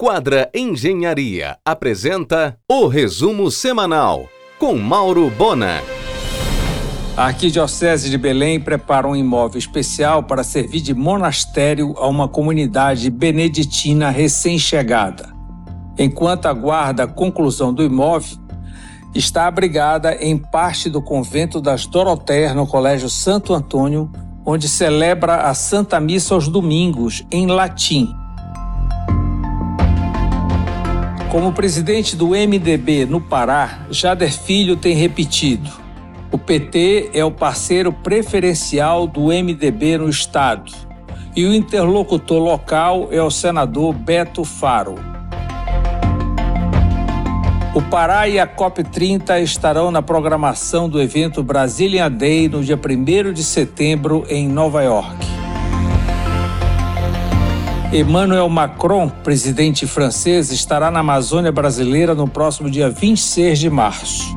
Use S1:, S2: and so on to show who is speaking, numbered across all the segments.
S1: Quadra Engenharia apresenta o resumo semanal com Mauro Bona.
S2: A Arquidiocese de Belém prepara um imóvel especial para servir de monastério a uma comunidade beneditina recém-chegada. Enquanto aguarda a conclusão do imóvel, está abrigada em parte do convento das Doroteias no Colégio Santo Antônio, onde celebra a Santa Missa aos domingos, em latim. Como presidente do MDB no Pará, Jader Filho tem repetido: o PT é o parceiro preferencial do MDB no estado e o interlocutor local é o senador Beto Faro. O Pará e a COP30 estarão na programação do evento Brazilian Day no dia 1 de setembro em Nova York. Emmanuel Macron, presidente francês, estará na Amazônia brasileira no próximo dia 26 de março.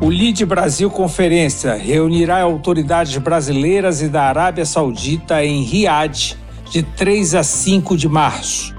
S2: O LID Brasil Conferência reunirá autoridades brasileiras e da Arábia Saudita em Riad, de 3 a 5 de março.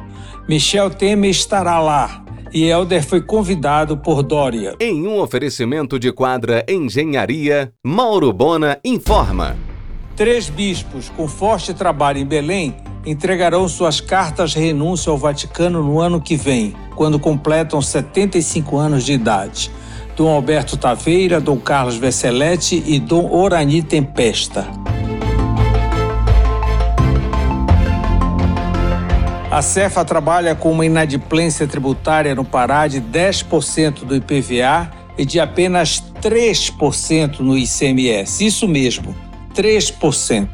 S2: Michel Temer estará lá e Helder foi convidado por Dória.
S1: Em um oferecimento de quadra Engenharia, Mauro Bona informa.
S2: Três bispos com forte trabalho em Belém entregarão suas cartas de renúncia ao Vaticano no ano que vem, quando completam 75 anos de idade. Dom Alberto Taveira, Dom Carlos Vesselete e Dom Orani Tempesta. A Cefa trabalha com uma inadimplência tributária no Pará de 10% do IPVA e de apenas 3% no ICMS. Isso mesmo, 3%.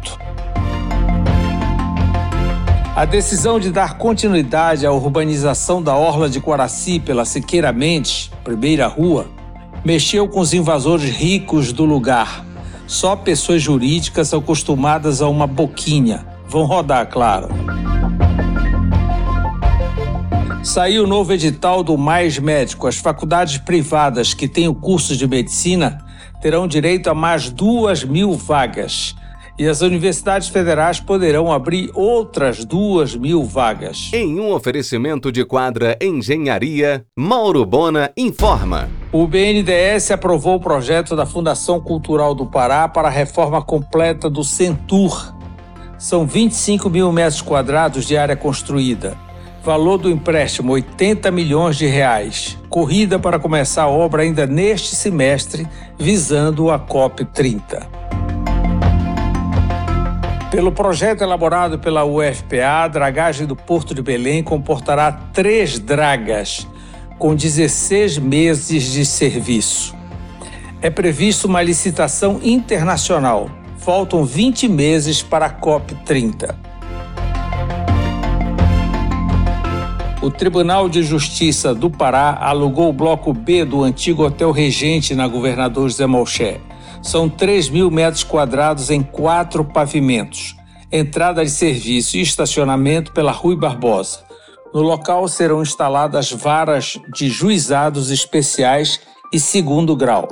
S2: A decisão de dar continuidade à urbanização da Orla de Coraci pela Siqueira Mendes, primeira rua, mexeu com os invasores ricos do lugar. Só pessoas jurídicas acostumadas a uma boquinha vão rodar, claro. Saiu o novo edital do Mais Médico. As faculdades privadas que têm o curso de medicina terão direito a mais duas mil vagas. E as universidades federais poderão abrir outras duas mil vagas.
S1: Em um oferecimento de quadra Engenharia, Mauro Bona informa.
S2: O BNDES aprovou o projeto da Fundação Cultural do Pará para a reforma completa do Centur. São 25 mil metros quadrados de área construída. Valor do empréstimo: 80 milhões de reais. Corrida para começar a obra ainda neste semestre, visando a COP30. Pelo projeto elaborado pela UFPA, a dragagem do Porto de Belém comportará três dragas, com 16 meses de serviço. É previsto uma licitação internacional. Faltam 20 meses para a COP30. O Tribunal de Justiça do Pará alugou o bloco B do antigo Hotel Regente na Governador José Malché. São 3 mil metros quadrados em quatro pavimentos. Entrada de serviço e estacionamento pela Rui Barbosa. No local serão instaladas varas de juizados especiais e segundo grau.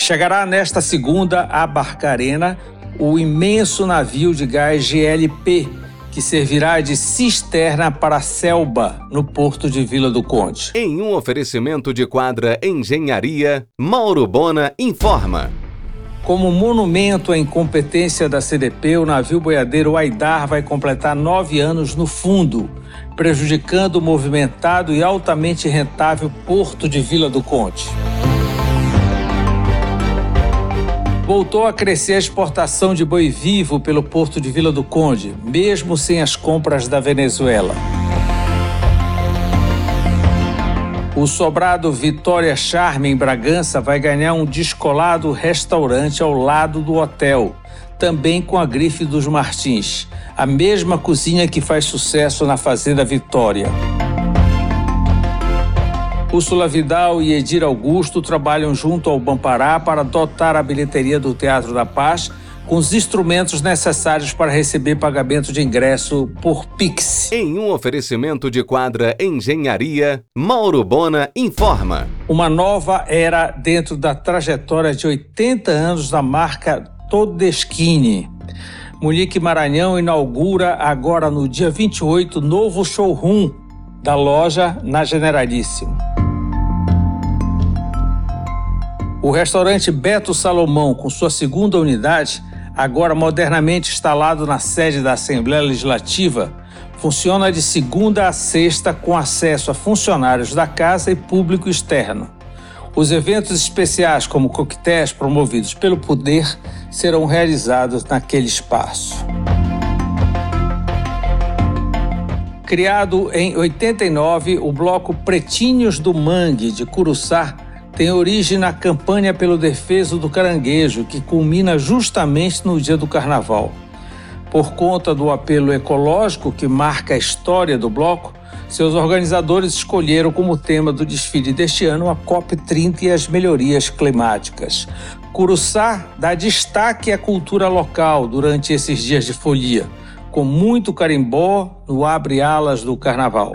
S2: Chegará nesta segunda a Barcarena o imenso navio de gás GLP que servirá de cisterna para a Selba, no porto de Vila do Conde.
S1: Em um oferecimento de quadra Engenharia, Mauro Bona informa.
S2: Como monumento à incompetência da CDP, o navio boiadeiro Aidar vai completar nove anos no fundo, prejudicando o movimentado e altamente rentável porto de Vila do Conde. Voltou a crescer a exportação de boi vivo pelo porto de Vila do Conde, mesmo sem as compras da Venezuela. O sobrado Vitória Charme em Bragança vai ganhar um descolado restaurante ao lado do hotel, também com a grife dos Martins, a mesma cozinha que faz sucesso na Fazenda Vitória. Úrsula Vidal e Edir Augusto trabalham junto ao Bampará para dotar a bilheteria do Teatro da Paz com os instrumentos necessários para receber pagamento de ingresso por Pix.
S1: Em um oferecimento de quadra Engenharia, Mauro Bona informa.
S2: Uma nova era dentro da trajetória de 80 anos da marca Todeschini. Munique Maranhão inaugura agora no dia 28 novo showroom da loja na Generalíssimo. O restaurante Beto Salomão, com sua segunda unidade, agora modernamente instalado na sede da Assembleia Legislativa, funciona de segunda a sexta com acesso a funcionários da casa e público externo. Os eventos especiais, como coquetéis promovidos pelo Poder, serão realizados naquele espaço. Criado em 89, o bloco Pretinhos do Mangue de Curuçá tem origem na campanha pelo defesa do caranguejo, que culmina justamente no dia do carnaval. Por conta do apelo ecológico que marca a história do bloco, seus organizadores escolheram como tema do desfile deste ano a COP30 e as melhorias climáticas. Curuçá dá destaque à cultura local durante esses dias de folia, com muito carimbó no abre-alas do carnaval.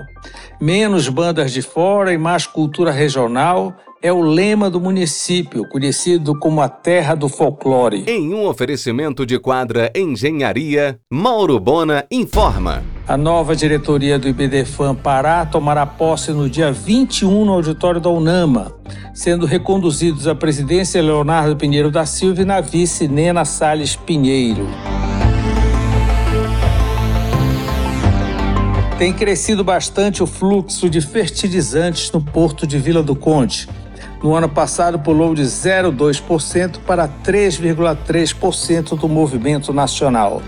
S2: Menos bandas de fora e mais cultura regional é o lema do município, conhecido como a Terra do Folclore.
S1: Em um oferecimento de quadra Engenharia, Mauro Bona informa.
S2: A nova diretoria do IBDFAM Pará tomará posse no dia 21 no auditório da UNAMA, sendo reconduzidos à presidência Leonardo Pinheiro da Silva e na vice Nena Salles Pinheiro. Tem crescido bastante o fluxo de fertilizantes no porto de Vila do Conde no ano passado, pulou de 0,2% para 3,3% do movimento nacional.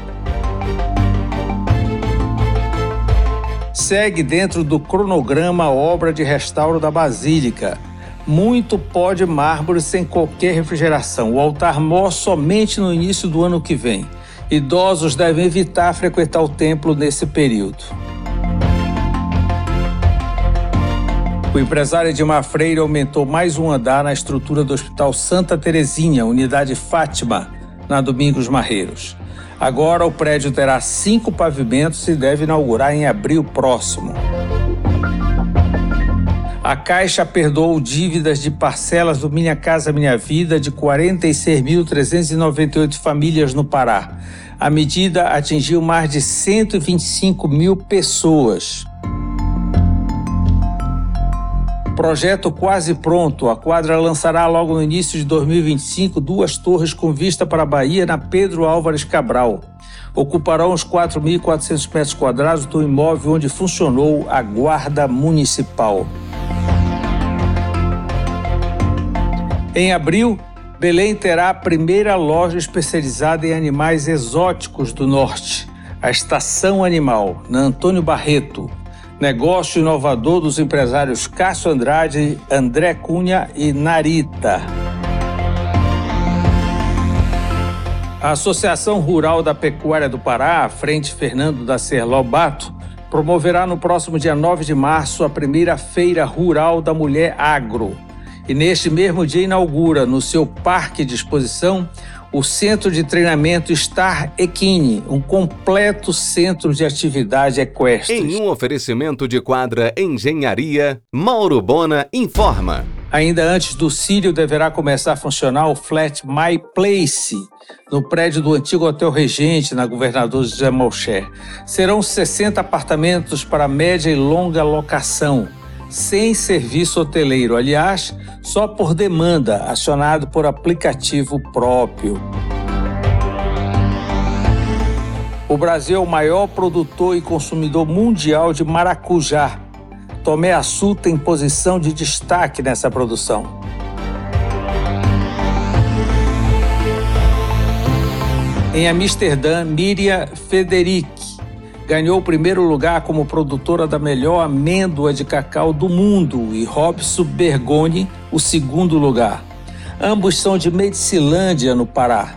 S2: Segue dentro do cronograma a obra de restauro da Basílica. Muito pó de mármore sem qualquer refrigeração. O altar mor somente no início do ano que vem. Idosos devem evitar frequentar o templo nesse período. O empresário Edmar Freire aumentou mais um andar na estrutura do Hospital Santa Terezinha, unidade Fátima, na Domingos Marreiros. Agora o prédio terá cinco pavimentos e deve inaugurar em abril próximo. A Caixa perdoou dívidas de parcelas do Minha Casa Minha Vida de 46.398 famílias no Pará. A medida atingiu mais de 125 mil pessoas. Projeto quase pronto. A quadra lançará logo no início de 2025 duas torres com vista para a Bahia na Pedro Álvares Cabral. Ocuparão uns 4.400 metros quadrados do imóvel onde funcionou a Guarda Municipal. Em abril, Belém terá a primeira loja especializada em animais exóticos do norte, a Estação Animal, na Antônio Barreto, negócio inovador dos empresários Cássio Andrade, André Cunha e Narita. A Associação Rural da Pecuária do Pará, Frente Fernando da Serlobato, promoverá no próximo dia 9 de março a primeira Feira Rural da Mulher Agro. E neste mesmo dia inaugura, no seu parque de exposição, o Centro de Treinamento Star Equine, um completo centro de atividade equestre.
S1: Em um oferecimento de quadra Engenharia, Mauro Bona informa.
S2: Ainda antes do Sírio, deverá começar a funcionar o Flat My Place, no prédio do antigo Hotel Regente, na Governador José Malcher. Serão 60 apartamentos para média e longa locação sem serviço hoteleiro, aliás, só por demanda, acionado por aplicativo próprio. O Brasil é o maior produtor e consumidor mundial de maracujá. Tomé Açu tem posição de destaque nessa produção. Em Amsterdã, Miriam Federic ganhou o primeiro lugar como produtora da melhor amêndoa de cacau do mundo e Robson Bergoni o segundo lugar. Ambos são de Medicilândia, no Pará.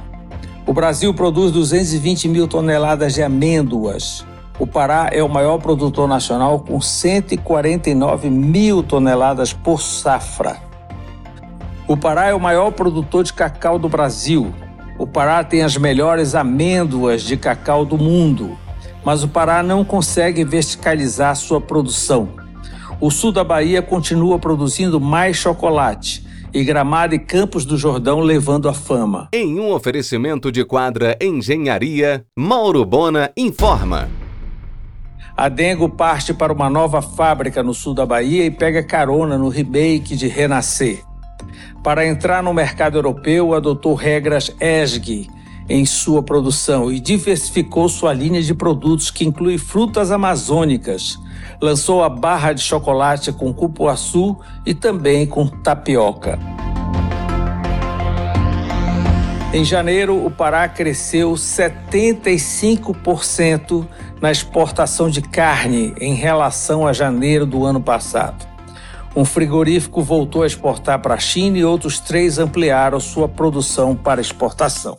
S2: O Brasil produz 220 mil toneladas de amêndoas. O Pará é o maior produtor nacional com 149 mil toneladas por safra. O Pará é o maior produtor de cacau do Brasil. O Pará tem as melhores amêndoas de cacau do mundo mas o Pará não consegue verticalizar sua produção. O sul da Bahia continua produzindo mais chocolate e Gramado e Campos do Jordão levando a fama.
S1: Em um oferecimento de quadra Engenharia, Mauro Bona informa.
S2: A Dengo parte para uma nova fábrica no sul da Bahia e pega carona no remake de Renascer. Para entrar no mercado europeu, adotou regras ESG em sua produção e diversificou sua linha de produtos que inclui frutas amazônicas. Lançou a barra de chocolate com cupuaçu e também com tapioca. Em janeiro, o Pará cresceu 75% na exportação de carne em relação a janeiro do ano passado. Um frigorífico voltou a exportar para a China e outros três ampliaram sua produção para exportação.